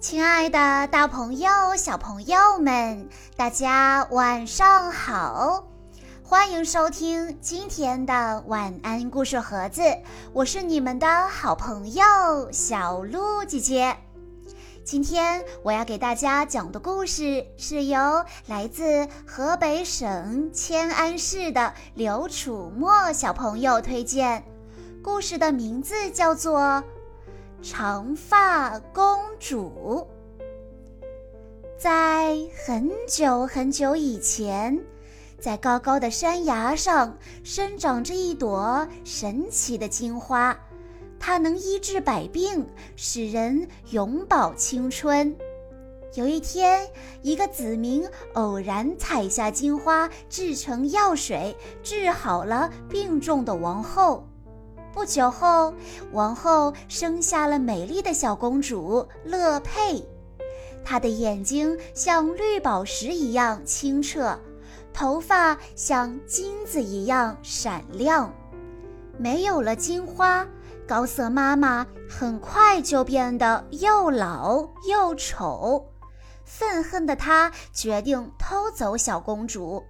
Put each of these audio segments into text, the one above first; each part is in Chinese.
亲爱的，大朋友、小朋友们，大家晚上好！欢迎收听今天的晚安故事盒子，我是你们的好朋友小鹿姐姐。今天我要给大家讲的故事是由来自河北省迁安市的刘楚墨小朋友推荐，故事的名字叫做。长发公主，在很久很久以前，在高高的山崖上生长着一朵神奇的金花，它能医治百病，使人永葆青春。有一天，一个子民偶然采下金花，制成药水，治好了病重的王后。不久后，王后生下了美丽的小公主乐佩。她的眼睛像绿宝石一样清澈，头发像金子一样闪亮。没有了金花，高瑟妈妈很快就变得又老又丑。愤恨的她决定偷走小公主。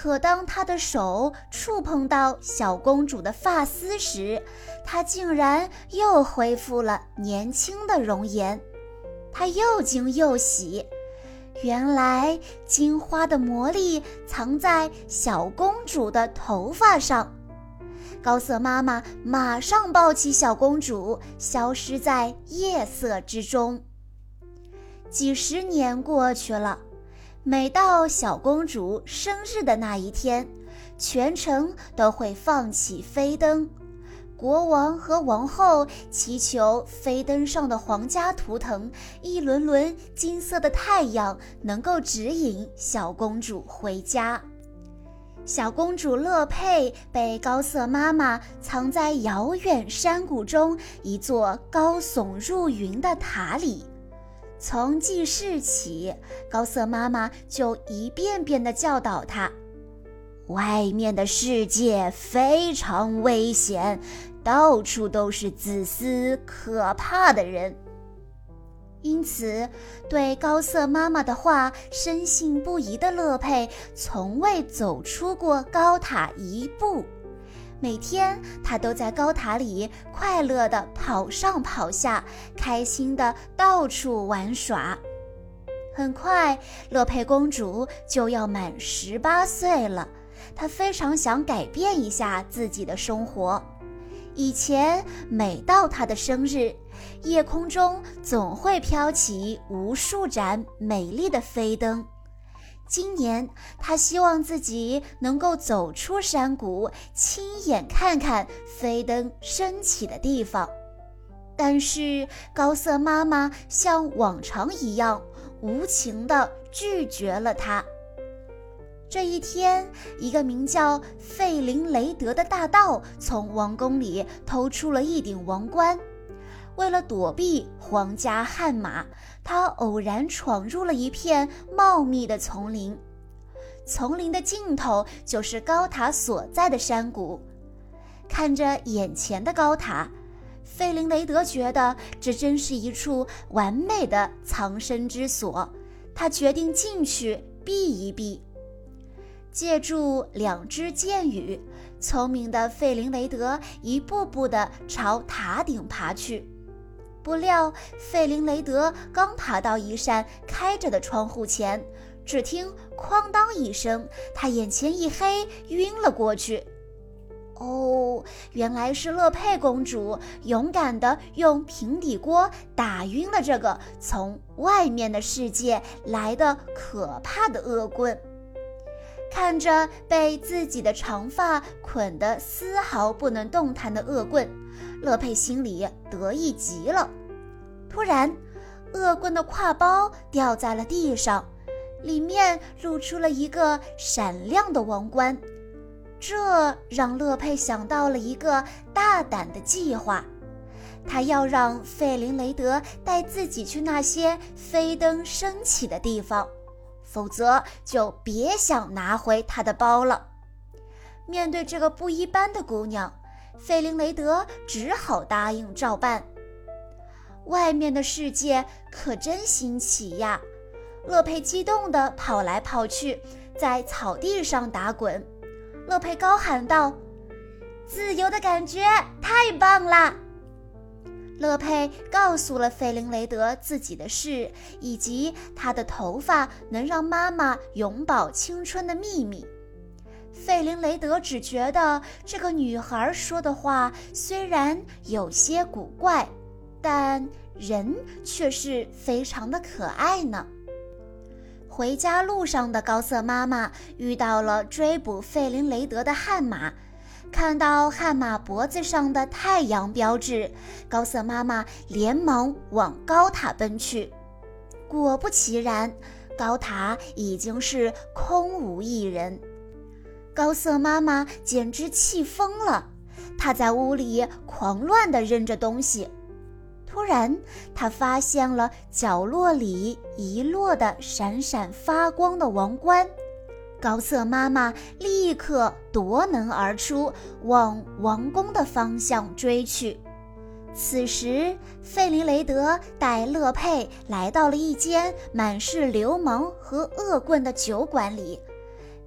可当他的手触碰到小公主的发丝时，她竟然又恢复了年轻的容颜。他又惊又喜，原来金花的魔力藏在小公主的头发上。高瑟妈妈马上抱起小公主，消失在夜色之中。几十年过去了。每到小公主生日的那一天，全城都会放起飞灯。国王和王后祈求飞灯上的皇家图腾——一轮轮金色的太阳，能够指引小公主回家。小公主乐佩被高瑟妈妈藏在遥远山谷中一座高耸入云的塔里。从记事起，高瑟妈妈就一遍遍地教导他：外面的世界非常危险，到处都是自私可怕的人。因此，对高瑟妈妈的话深信不疑的乐佩，从未走出过高塔一步。每天，他都在高塔里快乐地跑上跑下，开心地到处玩耍。很快，乐佩公主就要满十八岁了，她非常想改变一下自己的生活。以前，每到她的生日，夜空中总会飘起无数盏美丽的飞灯。今年，他希望自己能够走出山谷，亲眼看看飞灯升起的地方。但是，高瑟妈妈像往常一样无情地拒绝了他。这一天，一个名叫费林雷德的大盗从王宫里偷出了一顶王冠。为了躲避皇家悍马，他偶然闯入了一片茂密的丛林。丛林的尽头就是高塔所在的山谷。看着眼前的高塔，费林雷德觉得这真是一处完美的藏身之所。他决定进去避一避。借助两只箭羽，聪明的费林雷德一步步地朝塔顶爬去。不料，费林雷德刚爬到一扇开着的窗户前，只听“哐当”一声，他眼前一黑，晕了过去。哦，原来是乐佩公主勇敢地用平底锅打晕了这个从外面的世界来的可怕的恶棍。看着被自己的长发捆得丝毫不能动弹的恶棍，乐佩心里得意极了。突然，恶棍的挎包掉在了地上，里面露出了一个闪亮的王冠。这让乐佩想到了一个大胆的计划，他要让费林雷德带自己去那些飞灯升起的地方，否则就别想拿回他的包了。面对这个不一般的姑娘，费林雷德只好答应照办。外面的世界可真新奇呀！乐佩激动地跑来跑去，在草地上打滚。乐佩高喊道：“自由的感觉太棒啦！”乐佩告诉了费林雷德自己的事，以及他的头发能让妈妈永葆青春的秘密。费林雷德只觉得这个女孩说的话虽然有些古怪，但人却是非常的可爱呢。回家路上的高瑟妈妈遇到了追捕费林雷德的悍马。看到悍马脖子上的太阳标志，高瑟妈妈连忙往高塔奔去。果不其然，高塔已经是空无一人。高瑟妈妈简直气疯了，她在屋里狂乱地扔着东西。突然，他发现了角落里遗落的闪闪发光的王冠。高瑟妈妈立刻夺门而出，往王宫的方向追去。此时，费林雷德带乐佩来到了一间满是流氓和恶棍的酒馆里。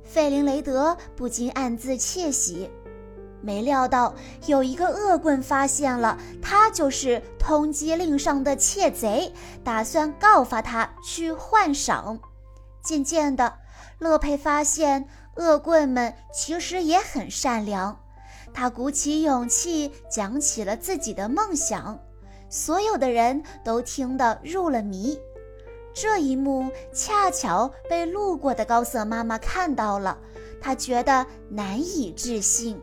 费林雷德不禁暗自窃喜，没料到有一个恶棍发现了他就是通缉令上的窃贼，打算告发他去换赏。渐渐的。乐佩发现恶棍们其实也很善良，他鼓起勇气讲起了自己的梦想，所有的人都听得入了迷。这一幕恰巧被路过的高瑟妈妈看到了，她觉得难以置信。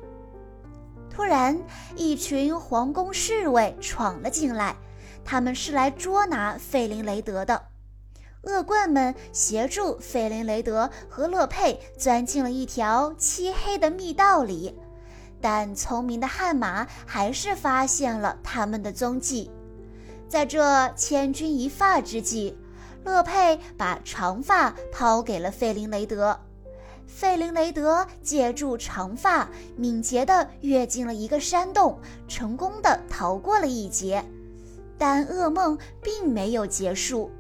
突然，一群皇宫侍卫闯了进来，他们是来捉拿费林雷德的。恶棍们协助费林雷德和乐佩钻进了一条漆黑的密道里，但聪明的悍马还是发现了他们的踪迹。在这千钧一发之际，乐佩把长发抛给了费林雷德。费林雷德借助长发，敏捷地跃进了一个山洞，成功地逃过了一劫。但噩梦并没有结束。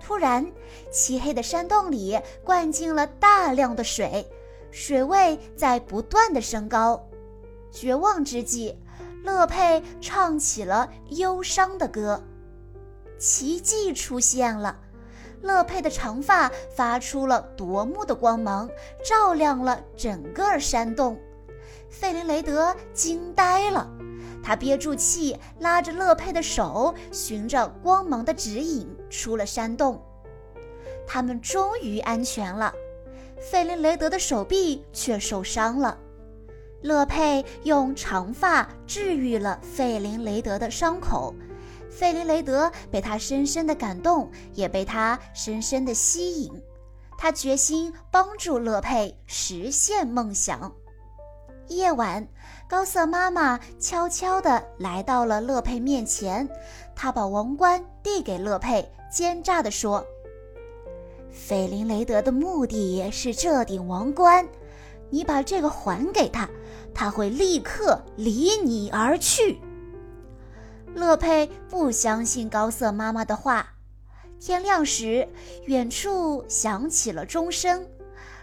突然，漆黑的山洞里灌进了大量的水，水位在不断的升高。绝望之际，乐佩唱起了忧伤的歌。奇迹出现了，乐佩的长发发出了夺目的光芒，照亮了整个山洞。费林雷德惊呆了，他憋住气，拉着乐佩的手，循着光芒的指引出了山洞。他们终于安全了，费林雷德的手臂却受伤了。乐佩用长发治愈了费林雷德的伤口，费林雷德被他深深的感动，也被他深深的吸引。他决心帮助乐佩实现梦想。夜晚，高瑟妈妈悄悄地来到了乐佩面前，她把王冠递给乐佩，奸诈地说。费林雷德的目的是这顶王冠，你把这个还给他，他会立刻离你而去。乐佩不相信高瑟妈妈的话。天亮时，远处响起了钟声。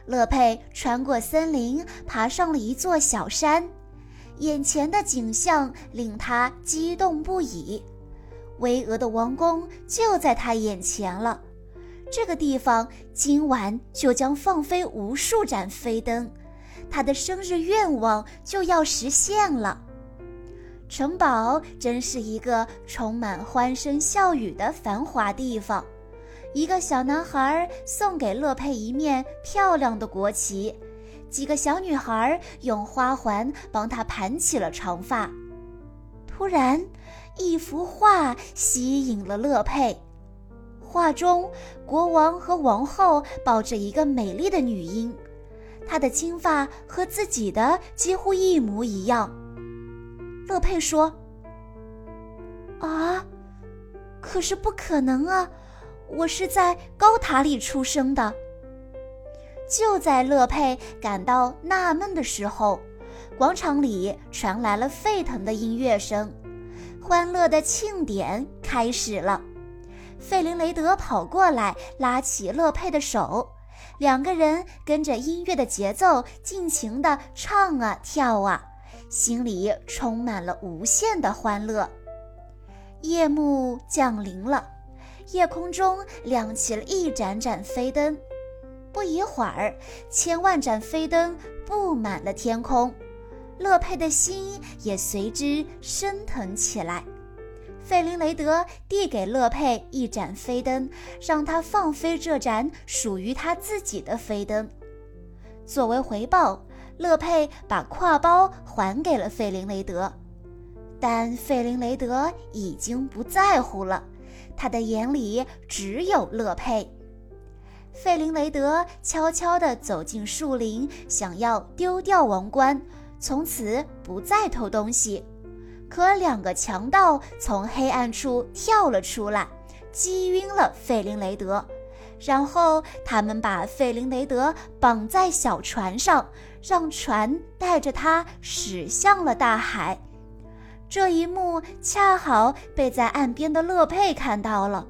乐佩穿过森林，爬上了一座小山，眼前的景象令他激动不已。巍峨的王宫就在他眼前了。这个地方今晚就将放飞无数盏飞灯，他的生日愿望就要实现了。城堡真是一个充满欢声笑语的繁华地方。一个小男孩送给乐佩一面漂亮的国旗，几个小女孩用花环帮他盘起了长发。突然，一幅画吸引了乐佩。画中，国王和王后抱着一个美丽的女婴，她的金发和自己的几乎一模一样。乐佩说：“啊，可是不可能啊！我是在高塔里出生的。”就在乐佩感到纳闷的时候，广场里传来了沸腾的音乐声。欢乐的庆典开始了。费林雷德跑过来，拉起乐佩的手，两个人跟着音乐的节奏，尽情地唱啊跳啊，心里充满了无限的欢乐。夜幕降临了，夜空中亮起了一盏盏飞灯。不一会儿，千万盏飞灯布满了天空，乐佩的心也随之升腾起来。费林雷德递给乐佩一盏飞灯，让他放飞这盏属于他自己的飞灯。作为回报，乐佩把挎包还给了费林雷德，但费林雷德已经不在乎了，他的眼里只有乐佩。费林雷德悄悄地走进树林，想要丢掉王冠，从此不再偷东西。可两个强盗从黑暗处跳了出来，击晕了费林雷德，然后他们把费林雷德绑在小船上，让船带着他驶向了大海。这一幕恰好被在岸边的乐佩看到了，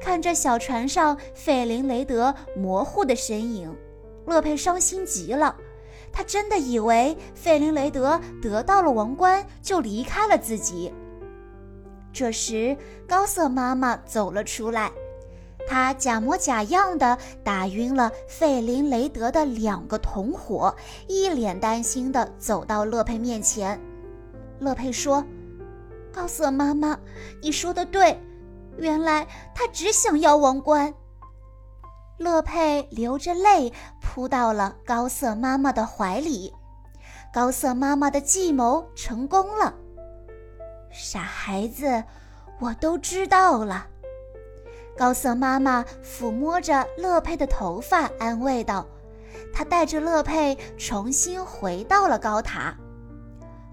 看着小船上费林雷德模糊的身影，乐佩伤心极了。他真的以为费林雷德得到了王冠就离开了自己。这时，高瑟妈妈走了出来，他假模假样的打晕了费林雷德的两个同伙，一脸担心的走到乐佩面前。乐佩说：“高瑟妈妈，你说的对，原来他只想要王冠。”乐佩流着泪扑到了高瑟妈妈的怀里，高瑟妈妈的计谋成功了。傻孩子，我都知道了。高瑟妈妈抚摸着乐佩的头发，安慰道：“她带着乐佩重新回到了高塔。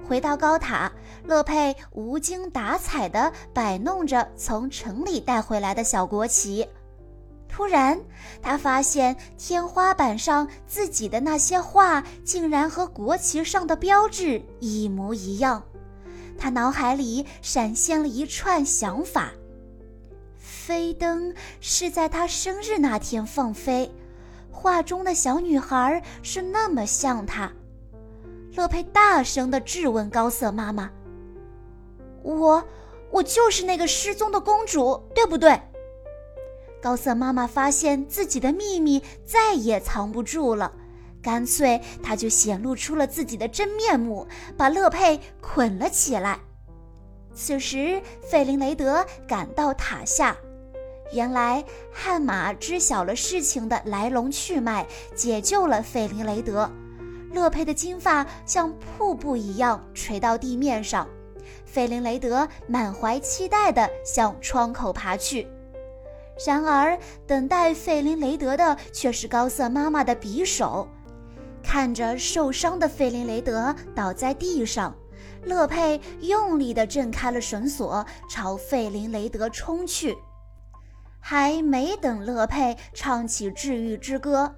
回到高塔，乐佩无精打采地摆弄着从城里带回来的小国旗。”突然，他发现天花板上自己的那些画竟然和国旗上的标志一模一样。他脑海里闪现了一串想法：飞灯是在他生日那天放飞，画中的小女孩是那么像他。乐佩大声地质问高瑟妈妈：“我，我就是那个失踪的公主，对不对？”高瑟妈妈发现自己的秘密再也藏不住了，干脆她就显露出了自己的真面目，把乐佩捆了起来。此时，费林雷德赶到塔下，原来悍马知晓了事情的来龙去脉，解救了费林雷德。乐佩的金发像瀑布一样垂到地面上，费林雷德满怀期待地向窗口爬去。然而，等待费林雷德的却是高瑟妈妈的匕首。看着受伤的费林雷德倒在地上，乐佩用力地挣开了绳索，朝费林雷德冲去。还没等乐佩唱起治愈之歌，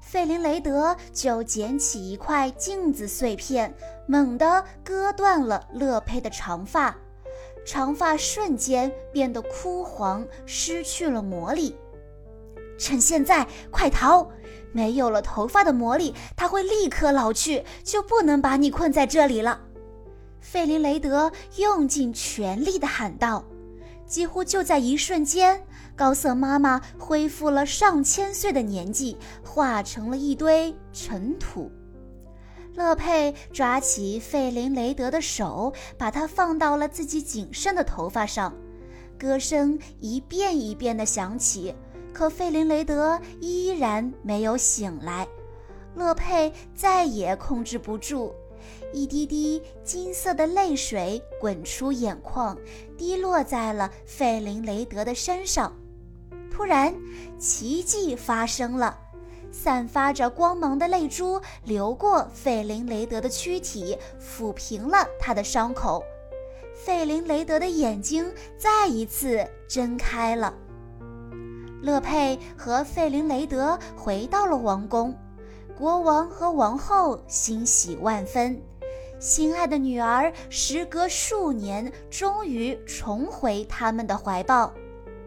费林雷德就捡起一块镜子碎片，猛地割断了乐佩的长发。长发瞬间变得枯黄，失去了魔力。趁现在，快逃！没有了头发的魔力，它会立刻老去，就不能把你困在这里了。费林雷德用尽全力地喊道。几乎就在一瞬间，高瑟妈妈恢复了上千岁的年纪，化成了一堆尘土。乐佩抓起费林雷德的手，把它放到了自己仅剩的头发上，歌声一遍一遍地响起，可费林雷德依然没有醒来。乐佩再也控制不住，一滴滴金色的泪水滚出眼眶，滴落在了费林雷德的身上。突然，奇迹发生了。散发着光芒的泪珠流过费林雷德的躯体，抚平了他的伤口。费林雷德的眼睛再一次睁开了。乐佩和费林雷德回到了王宫，国王和王后欣喜万分。心爱的女儿时隔数年终于重回他们的怀抱。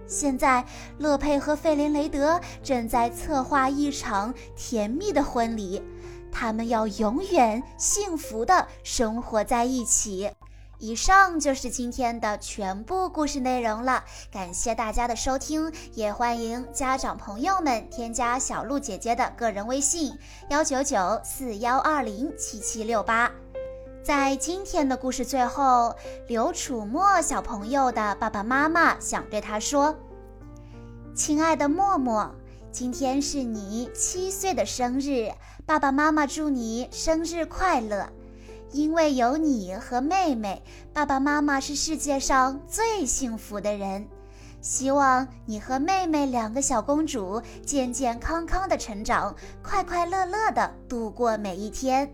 现在，乐佩和费林雷德正在策划一场甜蜜的婚礼，他们要永远幸福的生活在一起。以上就是今天的全部故事内容了，感谢大家的收听，也欢迎家长朋友们添加小鹿姐姐的个人微信：幺九九四幺二零七七六八。在今天的故事最后，刘楚墨小朋友的爸爸妈妈想对他说：“亲爱的默默，今天是你七岁的生日，爸爸妈妈祝你生日快乐。因为有你和妹妹，爸爸妈妈是世界上最幸福的人。希望你和妹妹两个小公主健健康康的成长，快快乐乐的度过每一天。”